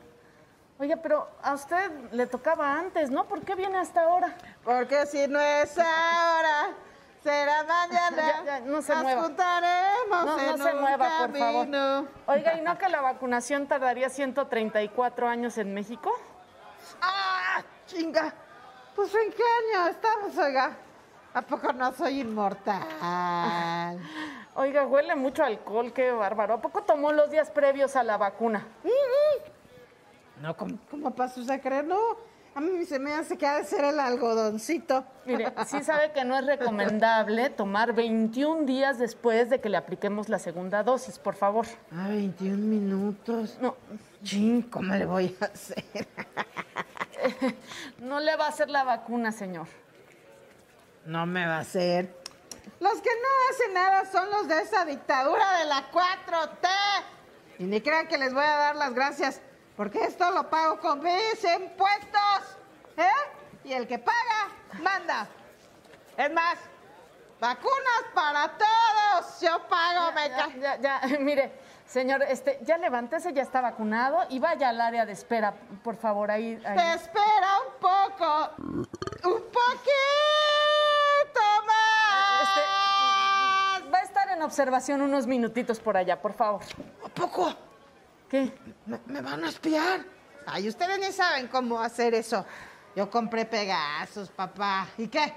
Oiga, pero a usted le tocaba antes, ¿no? ¿Por qué viene hasta ahora? Porque si no es ahora, será mañana. Ya, ya, no se Nos mueva. juntaremos No, en no se un mueva, por favor. camino. Oiga, ¿y no que la vacunación tardaría 134 años en México? ¡Ah, chinga! Pues ¿en qué año estamos, oiga? ¿A poco no soy inmortal? Oiga, huele mucho alcohol, qué bárbaro. ¿A poco tomó los días previos a la vacuna? No, ¿cómo, cómo pasa usted a creer? No, a mí se me hace que ha de ser el algodoncito. Mire, sí sabe que no es recomendable tomar 21 días después de que le apliquemos la segunda dosis, por favor. Ah, 21 minutos. No. Chin, ¿cómo le voy a hacer? No le va a hacer la vacuna, señor. No me va a hacer. Los que no hacen nada son los de esa dictadura de la 4T. Y ni crean que les voy a dar las gracias, porque esto lo pago con mis impuestos. ¿Eh? Y el que paga, manda. Es más, vacunas para todos. Yo pago, me Ya, ca- ya, ya, mire, señor, este, ya levántese, ya está vacunado y vaya al área de espera, por favor, ahí. ahí. Te espera un poco. Un poquito más. Este, va a estar en observación unos minutitos por allá, por favor. ¿A poco? ¿Qué? Me, me van a espiar. Ay, ustedes ni saben cómo hacer eso. Yo compré Pegasus, papá. ¿Y qué?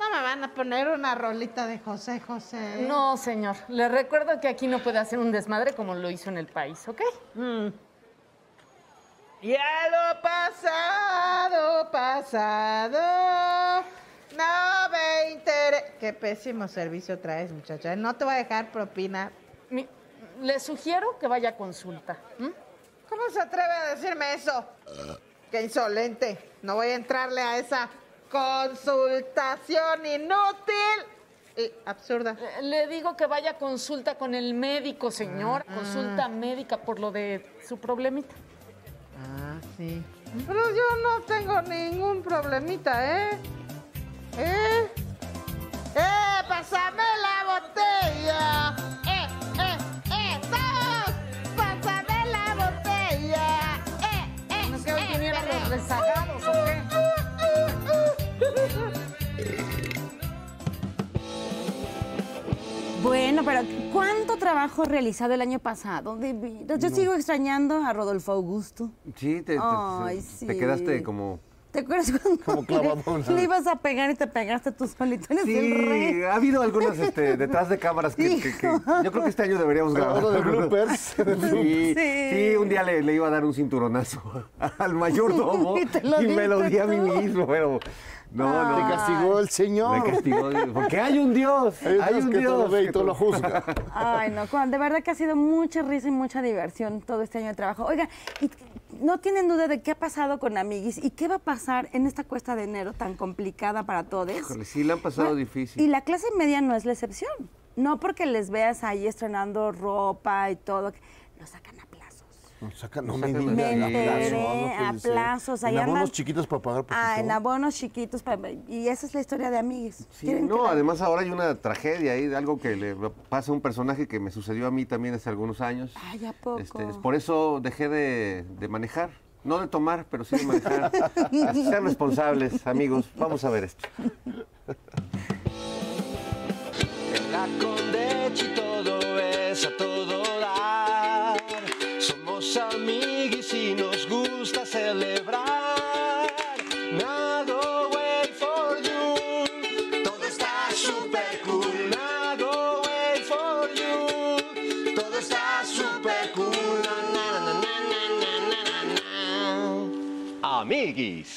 No me van a poner una rolita de José José. No, señor. Le recuerdo que aquí no puede hacer un desmadre como lo hizo en el país, ¿ok? Mm. Ya lo pasado, pasado. No me interesa. Qué pésimo servicio traes, muchacha. No te voy a dejar propina. Mi- le sugiero que vaya a consulta. ¿Cómo se atreve a decirme eso? Qué insolente. No voy a entrarle a esa consultación inútil y absurda. Eh, Le digo que vaya a consulta con el médico, señor. Ah. Consulta médica por lo de su problemita. Ah, sí. Pero yo no tengo ningún problemita, ¿eh? ¿Eh? ¡Eh! ¡Pásame la botella! Bueno, pero ¿cuánto trabajo realizado el año pasado? De Yo sigo extrañando a Rodolfo Augusto. Sí, te, te- Ay, te sí. quedaste como... ¿Te acuerdas cuando Como le ibas a pegar y te pegaste tú solito? Eres el rey. Sí, ha habido algunas este, detrás de cámaras que, que- que- yo creo que este año deberíamos grabar. De bloopers. Sí, Sí. sí, un día le, le iba a dar un cinturonazo al mayordomo Y y me lo di a mí mismo, pero no, no. Te castigó el Señor. Me castigó, porque hay un Dios, Hay hay Dios un que Dios. todo ve y todo lo juzga. Ay, no, Juan, de verdad que ha sido mucha risa y mucha diversión todo este año de trabajo. Oiga, y no tienen duda de qué ha pasado con Amiguis y qué va a pasar en esta cuesta de enero tan complicada para todos. Híjole, sí, le han pasado Bueno, difícil. Y la clase media no es la excepción. No porque les veas ahí estrenando ropa y todo. Nos sacan a plazos. Saca, no me. Me enteré, a plazos, ahí En abonos andan- chiquitos para pagar poquito. Ah, en abonos chiquitos. Y esa es la historia de Amiguis. Sí, ¿Quieren que no, la- además ahora hay una tragedia ahí, de algo que le pasa a un personaje que me sucedió a mí también hace algunos años. Ay, ¿a poco? Este, es por eso dejé de, de manejar. No de tomar, pero sí de manejar. Así sean responsables, amigos. Vamos a ver esto. En la Condechi todo es a todo. Somos amiguis y nos gusta celebrar. Nado for you. Todo está super cool. Nado for you. Todo está super cool. Na, na. Amiguis.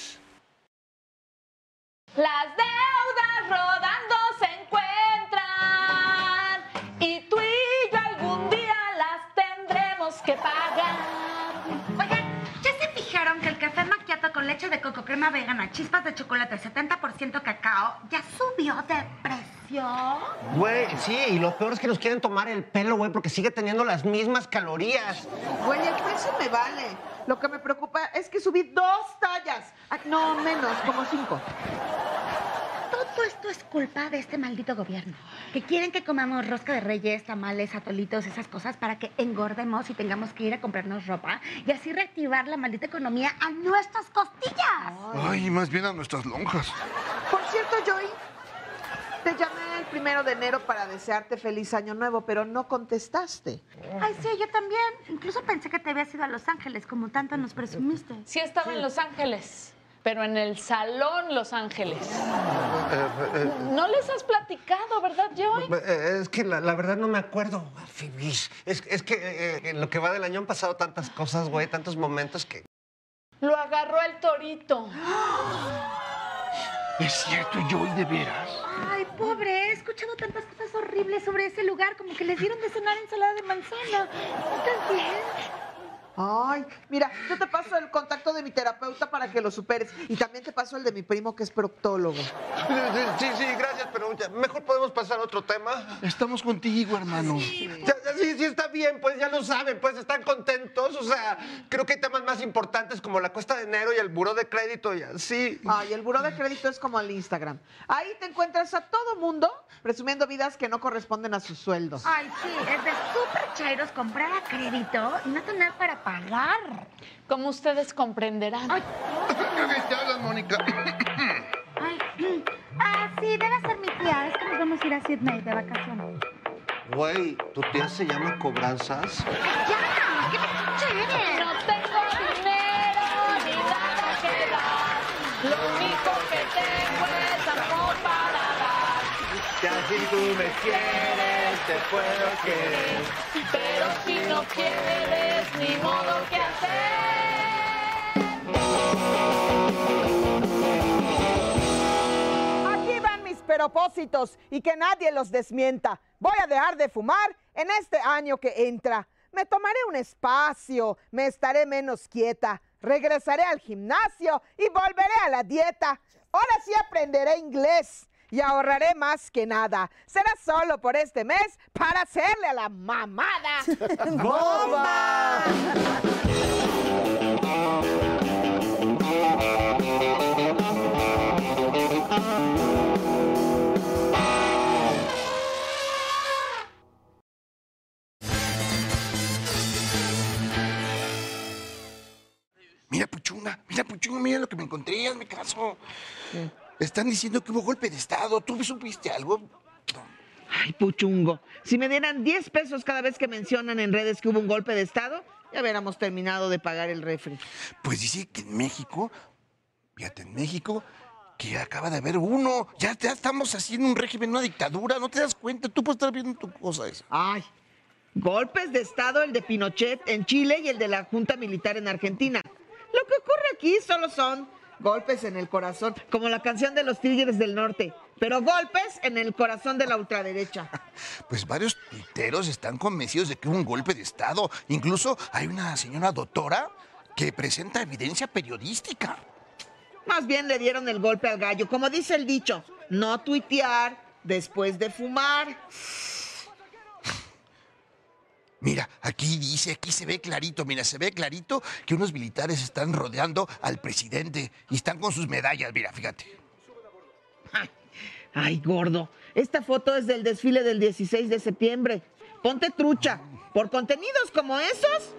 Con leche de coco, crema vegana, chispas de chocolate, 70% cacao, ya subió de precio? Güey, sí, y lo peor es que nos quieren tomar el pelo, güey, porque sigue teniendo las mismas calorías. Güey, el precio me vale. Lo que me preocupa es que subí dos tallas. Ah, No, menos, como cinco. Todo esto es culpa de este maldito gobierno. Que quieren que comamos rosca de reyes, tamales, atolitos, esas cosas para que engordemos y tengamos que ir a comprarnos ropa y así reactivar la maldita economía a nuestras costillas. Ay, más bien a nuestras lonjas. Por cierto, Joey, te llamé el primero de enero para desearte feliz año nuevo, pero no contestaste. Ay, sí, yo también. Incluso pensé que te habías ido a Los Ángeles, como tanto nos presumiste. Sí estaba en Los Ángeles. Pero en el Salón Los Ángeles. Eh, eh, No les has platicado, ¿verdad, Joy? eh, es que la, la verdad no me acuerdo. Es, es que eh, en lo que va del año han pasado tantas cosas, güey, tantos momentos que... Lo agarró el torito. ¿Es cierto, Joy, de veras? Ay, pobre, he escuchado tantas cosas horribles sobre ese lugar, como que les dieron de cenar ensalada de manzana. ¿Estás bien? Ay, mira, yo te paso el contacto de mi terapeuta para que lo superes. Y también te paso el de mi primo que es proctólogo. Sí, sí, gracias, pero ya- mejor podemos pasar a otro tema. Estamos contigo, hermano. Ya- ya, Sí, sí, está bien, pues ya lo saben, pues están contentos. O sea, creo que hay temas más importantes como la cuesta de enero y el buró de crédito y así. Ay, el buró de crédito es como el Instagram. Ahí te encuentras a todo mundo presumiendo vidas que no corresponden a sus sueldos. Ay, sí, es de súper chairos comprar a crédito y no tener para pagar. Como ustedes comprenderán. Te hablas, Mónica. Ay, ah, sí, debe ser mi tía. Es que nos vamos a ir a Sydney de vacaciones. Güey, ¿tu tía se llama Cobranzas? ¡Ya! ¿Qué te eres? No tengo dinero ni nada que dar. Lo único que tengo es. Ya si tú me quieres, te puedo querer. Pero si no quieres, ni modo que Aquí van mis propósitos y que nadie los desmienta. Voy a dejar de fumar en este año que entra. Me tomaré un espacio, me estaré menos quieta, regresaré al gimnasio y volveré a la dieta. Ahora sí aprenderé inglés y ahorraré más que nada. Será solo por este mes para hacerle a la mamada. ¡Bomba! Mira, Puchunga, mira, Puchunga, mira lo que me encontré, hazme caso. Están diciendo que hubo golpe de Estado. ¿Tú supiste algo? Ay, puchungo. Si me dieran 10 pesos cada vez que mencionan en redes que hubo un golpe de Estado, ya hubiéramos terminado de pagar el refri. Pues dice que en México, fíjate, en México, que acaba de haber uno. Ya, ya estamos haciendo un régimen, una dictadura. ¿No te das cuenta? Tú puedes estar viendo tu cosa esa. Ay, golpes de Estado, el de Pinochet en Chile y el de la Junta Militar en Argentina. Lo que ocurre aquí solo son golpes en el corazón, como la canción de los Tigres del Norte, pero golpes en el corazón de la ultraderecha. Pues varios tuiteros están convencidos de que hubo un golpe de Estado. Incluso hay una señora doctora que presenta evidencia periodística. Más bien le dieron el golpe al gallo, como dice el dicho, no tuitear después de fumar. Mira, aquí dice, aquí se ve clarito, mira, se ve clarito que unos militares están rodeando al presidente y están con sus medallas, mira, fíjate. Ay, gordo, esta foto es del desfile del 16 de septiembre. Ponte trucha. Por contenidos como esos.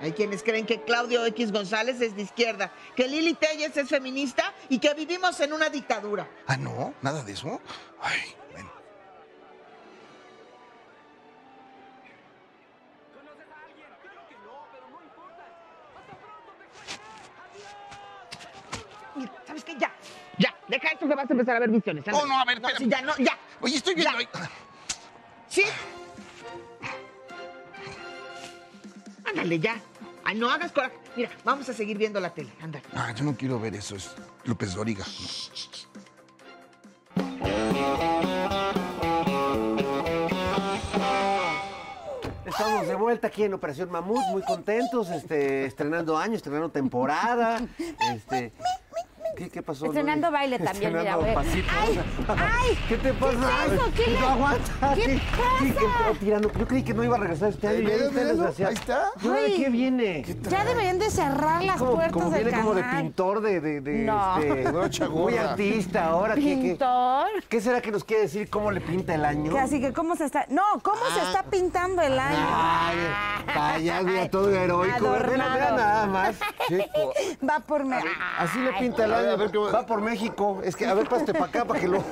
Hay quienes creen que Claudio X González es de izquierda, que Lili Telles es feminista y que vivimos en una dictadura. Ah, no, nada de eso. Ay, bueno. ¿Sabes qué? Ya, ya, deja esto que vas a empezar a ver visiones. Oh, no, a ver, no, sí, ya, no, ya. Oye, estoy viendo ahí. ¿Sí? Ándale, ya. Ay, no hagas coraje. Mira, vamos a seguir viendo la tele. Ándale. Ah, yo no quiero ver eso, es López Dóriga. Estamos de vuelta aquí en Operación Mamut, muy contentos, este, estrenando año, estrenando temporada. Este, ¿qué, qué pasó? Estrenando Loli? baile también, mira, Estrenando. ¡Ay! ¡Ay! ¿Qué te pasa? ¿Qué es eso? ¿Qué le- no aguanta. ¿Qué pasa? tirando. Yo creí que no iba a regresar este año. Eh, ya mira, desgraciado. ahí está. ¿Y ahora ¿De Ay. qué viene? Ya deberían de cerrar las Como, puertas como del viene como de canal. pintor de, de, de, No. este, Brocha muy artista ahora. ¿qué- qué- ¿Pintor? ¿Qué será que nos quiere decir cómo le pinta el año? Que así que cómo se está... No, ¿cómo se está pintando el año? Ay, vaya, mira, todo heroico. Mira, mira Adornado. nada más. Chico. Va por mí. Así le pinta el año ver, a ver cómo- Va por México. Es que, a ver, pásate para acá para que lo.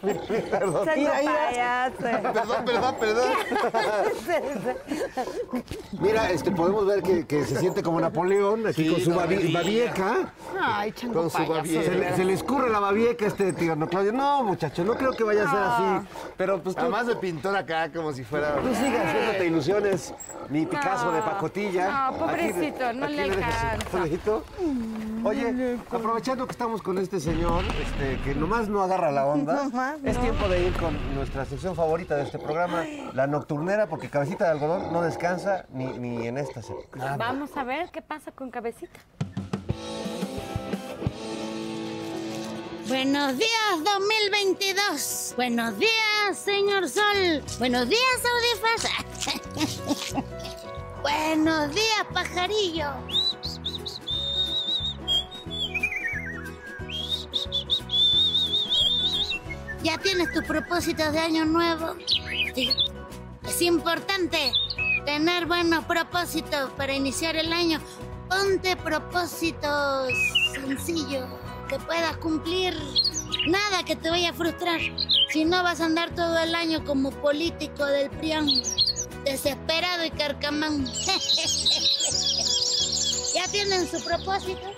Perdón. Perdón, perdón, perdón. Mira, este, podemos ver que, que se siente como Napoleón, aquí Sí, con su no, babi- sí. babieca. Ay, chango Con su babieca. Se le, se le escurre la babieca a este tío no, Claudio. No, muchacho, no creo que vaya a ser así. Pero pues tú, Además de pintor acá, como si fuera. tú sigas haciéndote ilusiones. Mi Picasso de pacotilla. no, pobrecito, no le dejas el alcanza. conejito. Oye, aprovechando que estamos con este señor, este, que nomás no agarra la onda, Es no. tiempo de ir con nuestra sección favorita de este programa, la nocturnera, porque Cabecita de Algodón no descansa ni, ni en esta semana. Vamos a ver qué pasa con cabecita. Buenos días 2022. Buenos días, señor Sol. Buenos días, audifaz. Buenos días, pajarillo. ¿Ya tienes tus propósitos de año nuevo? Es importante tener buenos propósitos para iniciar el año. Ponte propósitos sencillos que puedas cumplir. Nada que te vaya a frustrar. Si no vas a andar todo el año como político del PRIAN, desesperado y carcamán. ¿Ya tienen su propósito?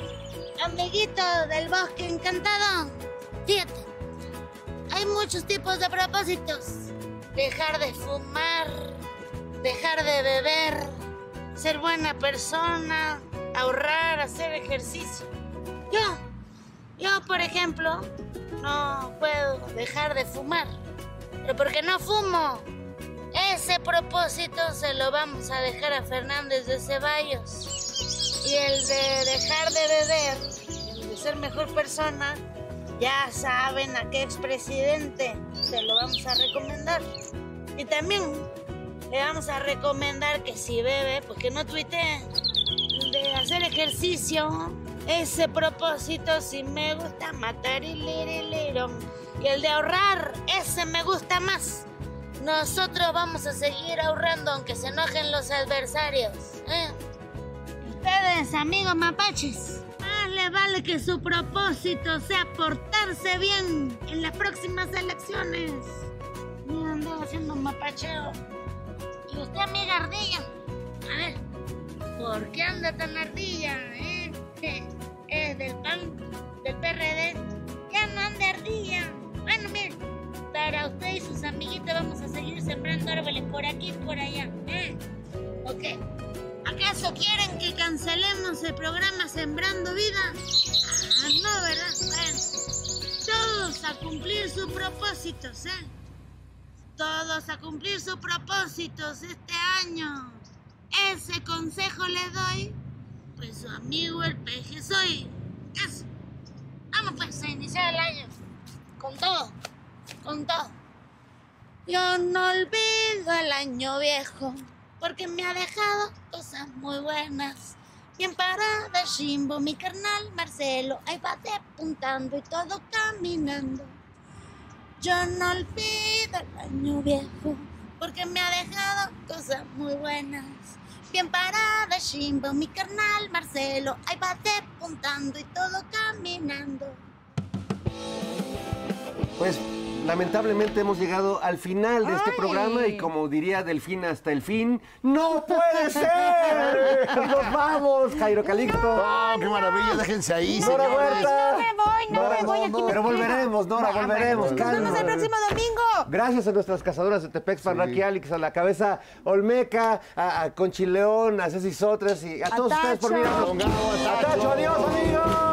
Amiguito del bosque encantado. Fíjate, muchos tipos de propósitos. Dejar de fumar, dejar de beber, ser buena persona, ahorrar, hacer ejercicio. Yo, yo por ejemplo, no puedo dejar de fumar. Pero porque no fumo. Ese propósito se lo vamos a dejar a Fernández de Ceballos. Y el de dejar de beber, el de ser mejor persona, ya saben a qué expresidente se lo vamos a recomendar. Y también le vamos a recomendar que si bebe, pues que no tuitee. De hacer ejercicio, ese propósito si me gusta matar y lirilirón. Y el de ahorrar, ese me gusta más. Nosotros vamos a seguir ahorrando aunque se enojen los adversarios. ¿eh? Ustedes, amigos mapaches, le vale que su propósito sea portarse bien en las próximas elecciones. Mira, ando haciendo un mapacheo. Y usted, amiga ardilla, a ver, ¿por qué anda tan ardilla? Eh? ¿Es del PAN, del PRD? Ya no anda ardilla. Bueno, mire, para usted y sus amiguitos vamos a seguir sembrando árboles por aquí y por allá. ¿eh? Ok. ¿Acaso quieren que cancelemos el programa Sembrando Vida? Ah, no, ¿verdad? Bueno, todos a cumplir sus propósitos, ¿eh? Todos a cumplir sus propósitos este año. Ese consejo le doy, pues su amigo el peje soy. Eso. Vamos pues a iniciar el año. Con todo, con todo. Yo no olvido el año viejo, porque me ha dejado cosas muy buenas. Bien parada, Shimbo, mi carnal Marcelo, ahí va despuntando y todo caminando. Yo no olvido el año viejo, porque me ha dejado cosas muy buenas. Bien parada, Shimbo, mi carnal Marcelo, ahí va despuntando y todo caminando. Pues lamentablemente hemos llegado al final de este programa y como diría Delfín hasta el fin, ¡no puede ser! ¡Nos vamos, Jairo Calixto! ¡Oh, qué maravilla! Déjense ahí, Nora señores. Huerta. No me voy, no, me voy aquí. Pero volveremos, Nora, volveremos. Nos vemos calma. el próximo domingo. Gracias a nuestras cazadoras de Tepexpan, Raki Alex, a la cabeza Olmeca, a, a Conchi León, a Ceci Sotres y a, A todos ustedes por mirarnos. Pongamos a A Tacho, adiós, amigos.